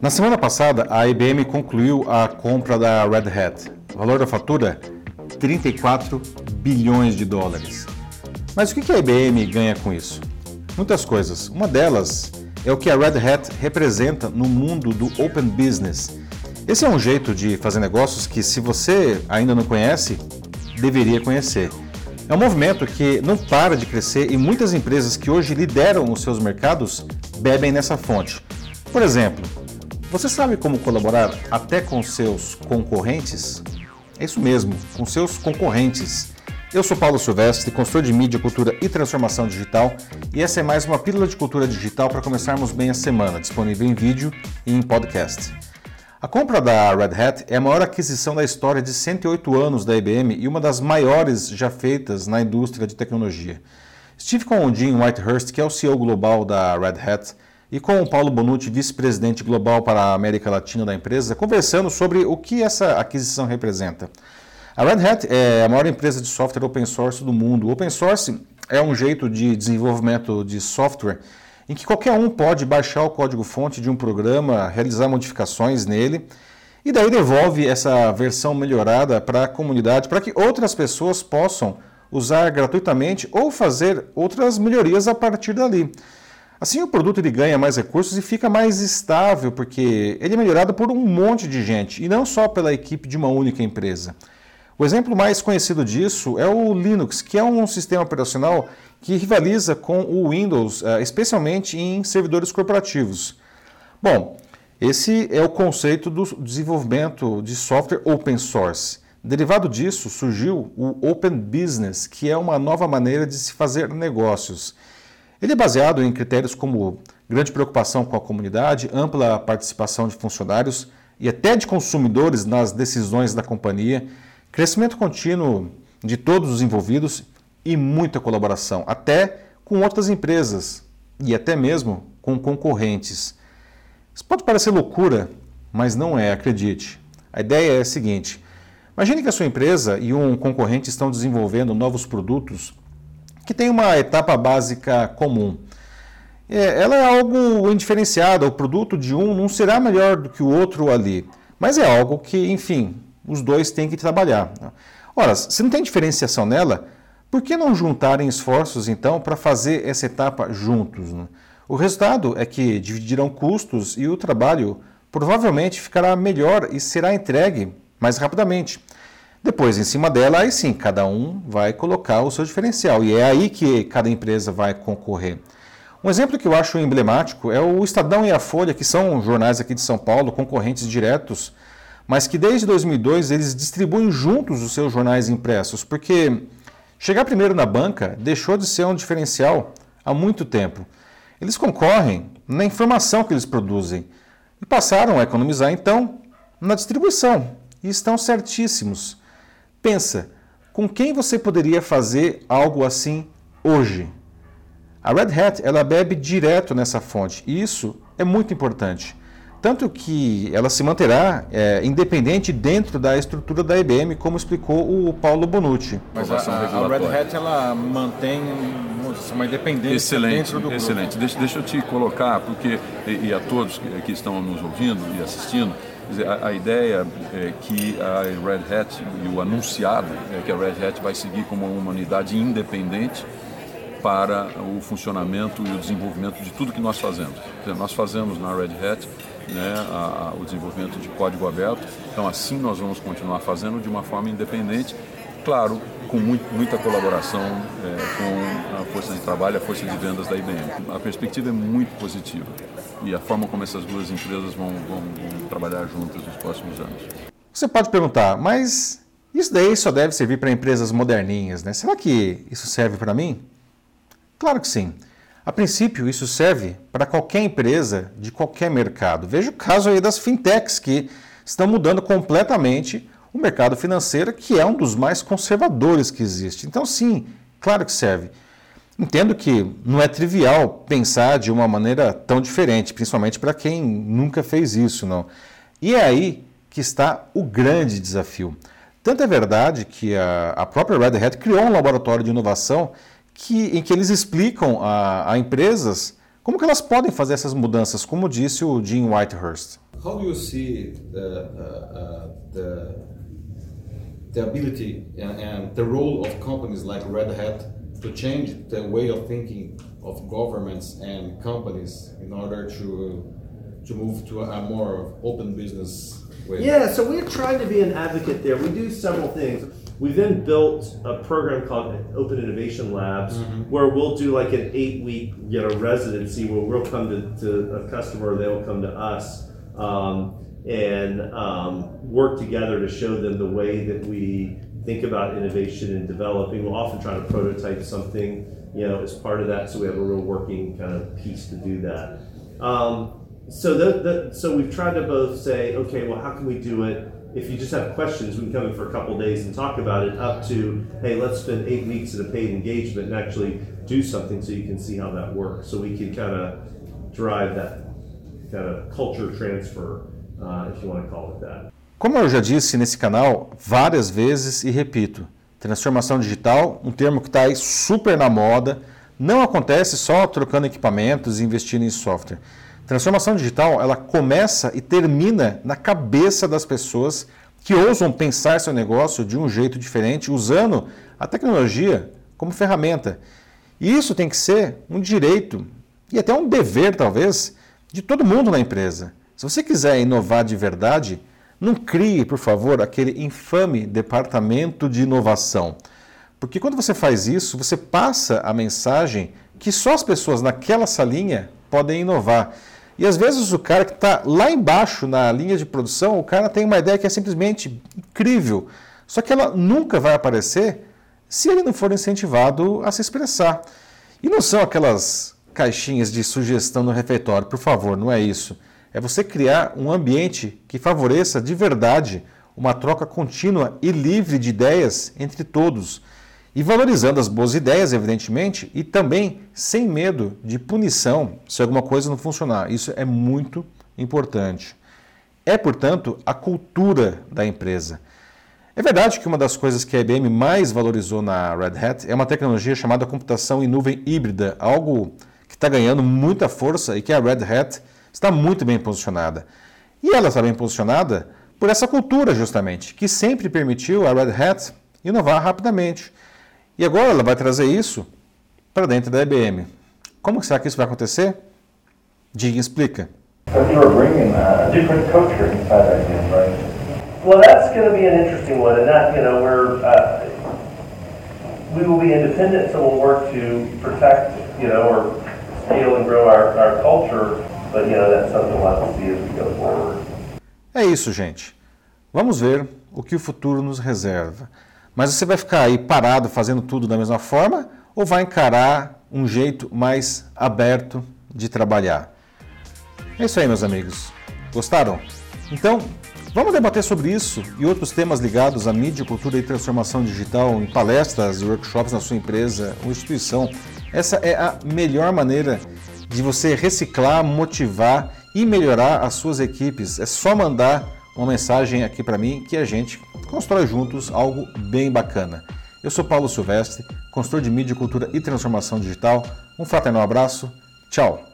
Na semana passada, a IBM concluiu a compra da Red Hat. O valor da fatura? 34 bilhões de dólares. Mas o que a IBM ganha com isso? Muitas coisas. Uma delas é o que a Red Hat representa no mundo do Open Business. Esse é um jeito de fazer negócios que, se você ainda não conhece, deveria conhecer. É um movimento que não para de crescer e muitas empresas que hoje lideram os seus mercados bebem nessa fonte. Por exemplo, você sabe como colaborar até com seus concorrentes? É isso mesmo, com seus concorrentes. Eu sou Paulo Silvestre, consultor de mídia, cultura e transformação digital, e essa é mais uma pílula de cultura digital para começarmos bem a semana, disponível em vídeo e em podcast. A compra da Red Hat é a maior aquisição da história de 108 anos da IBM e uma das maiores já feitas na indústria de tecnologia. O Jim Whitehurst, que é o CEO global da Red Hat, e com o Paulo Bonucci, vice-presidente global para a América Latina da empresa, conversando sobre o que essa aquisição representa. A Red Hat é a maior empresa de software open source do mundo. Open source é um jeito de desenvolvimento de software em que qualquer um pode baixar o código-fonte de um programa, realizar modificações nele e daí devolve essa versão melhorada para a comunidade para que outras pessoas possam usar gratuitamente ou fazer outras melhorias a partir dali. Assim, o produto ele ganha mais recursos e fica mais estável, porque ele é melhorado por um monte de gente e não só pela equipe de uma única empresa. O exemplo mais conhecido disso é o Linux, que é um sistema operacional que rivaliza com o Windows, eh, especialmente em servidores corporativos. Bom, esse é o conceito do desenvolvimento de software open source. Derivado disso, surgiu o Open Business, que é uma nova maneira de se fazer negócios. Ele é baseado em critérios como grande preocupação com a comunidade, ampla participação de funcionários e até de consumidores nas decisões da companhia Crescimento contínuo de todos os envolvidos e muita colaboração, até com outras empresas e até mesmo com concorrentes. Isso pode parecer loucura, mas não é, acredite. A ideia é a seguinte: imagine que a sua empresa e um concorrente estão desenvolvendo novos produtos que têm uma etapa básica comum. É, ela é algo indiferenciado, o produto de um não será melhor do que o outro ali, mas é algo que, enfim, os dois têm que trabalhar. Ora, se não tem diferenciação nela, por que não juntarem esforços então para fazer essa etapa juntos? Né? O resultado é que dividirão custos e o trabalho provavelmente ficará melhor e será entregue mais rapidamente. Depois, em cima dela, aí sim, cada um vai colocar o seu diferencial e é aí que cada empresa vai concorrer. Um exemplo que eu acho emblemático é o Estadão e a Folha, que são jornais aqui de São Paulo, concorrentes diretos mas que desde 2002 eles distribuem juntos os seus jornais impressos, porque chegar primeiro na banca deixou de ser um diferencial há muito tempo. Eles concorrem na informação que eles produzem e passaram a economizar então na distribuição e estão certíssimos. Pensa, com quem você poderia fazer algo assim hoje? A Red Hat ela bebe direto nessa fonte e isso é muito importante. Tanto que ela se manterá é, independente dentro da estrutura da IBM, como explicou o Paulo Bonucci. Mas a, a, Red Hat ela mantém uma independência excelente, dentro do Excelente. Deixa, deixa eu te colocar, porque, e, e a todos que, que, estão nos ouvindo e assistindo, dizer, a, a, ideia é que a Red Hat e o anunciado é que a Red Hat vai seguir como uma unidade independente para o funcionamento e o desenvolvimento de tudo que nós fazemos. Dizer, nós fazemos na Red Hat né, a, a, o desenvolvimento de código aberto. Então, assim nós vamos continuar fazendo de uma forma independente, claro, com muito, muita colaboração é, com a força de trabalho, a força de vendas da IBM. A perspectiva é muito positiva e a forma como essas duas empresas vão, vão, vão trabalhar juntas nos próximos anos. Você pode perguntar, mas isso daí só deve servir para empresas moderninhas, né? Será que isso serve para mim? Claro que sim. A princípio, isso serve para qualquer empresa de qualquer mercado. Veja o caso aí das fintechs que estão mudando completamente o mercado financeiro, que é um dos mais conservadores que existe. Então, sim, claro que serve. Entendo que não é trivial pensar de uma maneira tão diferente, principalmente para quem nunca fez isso, não. E é aí que está o grande desafio. Tanto é verdade que a, a própria Red Hat criou um laboratório de inovação que, em que eles explicam a, a empresas Como que elas podem fazer essas mudanças, como disse o Jim Whitehurst? How do you see the, uh, uh, the, the ability and, the role of companies like Red Hat to change the way of thinking of governments and companies in order to to move to a more open business way? Yeah, so we're trying to be an advocate there. We do several things. We then built a program called Open Innovation Labs, mm-hmm. where we'll do like an eight-week, you know, residency where we'll come to, to a customer, they'll come to us, um, and um, work together to show them the way that we think about innovation and developing. We'll often try to prototype something, you know, as part of that, so we have a real working kind of piece to do that. Um, so the, the, so we've tried to both say, okay, well, how can we do it? If you just have questions, we can come in for a couple days and talk about it. Up to, hey, let's spend eight weeks at a paid engagement and actually do something so you can see how that works. So we can kind of drive that kind of culture transfer, that. Como eu já disse nesse canal várias vezes e repito, transformação digital, um termo que está aí super na moda, não acontece só trocando equipamentos e investindo em software. Transformação digital, ela começa e termina na cabeça das pessoas que ousam pensar seu negócio de um jeito diferente, usando a tecnologia como ferramenta. E isso tem que ser um direito e até um dever, talvez, de todo mundo na empresa. Se você quiser inovar de verdade, não crie, por favor, aquele infame departamento de inovação. Porque quando você faz isso, você passa a mensagem que só as pessoas naquela salinha podem inovar. E às vezes o cara que está lá embaixo na linha de produção, o cara tem uma ideia que é simplesmente incrível, só que ela nunca vai aparecer se ele não for incentivado a se expressar. E não são aquelas caixinhas de sugestão no refeitório, por favor, não é isso. É você criar um ambiente que favoreça de verdade uma troca contínua e livre de ideias entre todos e valorizando as boas ideias, evidentemente, e também sem medo de punição se alguma coisa não funcionar. Isso é muito importante. É, portanto, a cultura da empresa. É verdade que uma das coisas que a IBM mais valorizou na Red Hat é uma tecnologia chamada computação em nuvem híbrida, algo que está ganhando muita força e que a Red Hat está muito bem posicionada. E ela está bem posicionada por essa cultura, justamente, que sempre permitiu a Red Hat inovar rapidamente. E agora ela vai trazer isso para dentro da IBM. Como será que isso vai acontecer? Jim explica. Well, that's going to be an interesting one, and that you know we're uh, we will be independent, so we'll work to protect you know or scale and grow our, our culture, É isso, gente. Vamos ver o que o futuro nos reserva. Mas você vai ficar aí parado fazendo tudo da mesma forma ou vai encarar um jeito mais aberto de trabalhar? É isso aí, meus amigos. Gostaram? Então, vamos debater sobre isso e outros temas ligados à mídia, cultura e transformação digital em palestras e workshops na sua empresa ou instituição. Essa é a melhor maneira de você reciclar, motivar e melhorar as suas equipes. É só mandar uma mensagem aqui para mim que a gente constrói juntos algo bem bacana. Eu sou Paulo Silvestre, consultor de mídia, cultura e transformação digital. Um fraternal abraço. Tchau.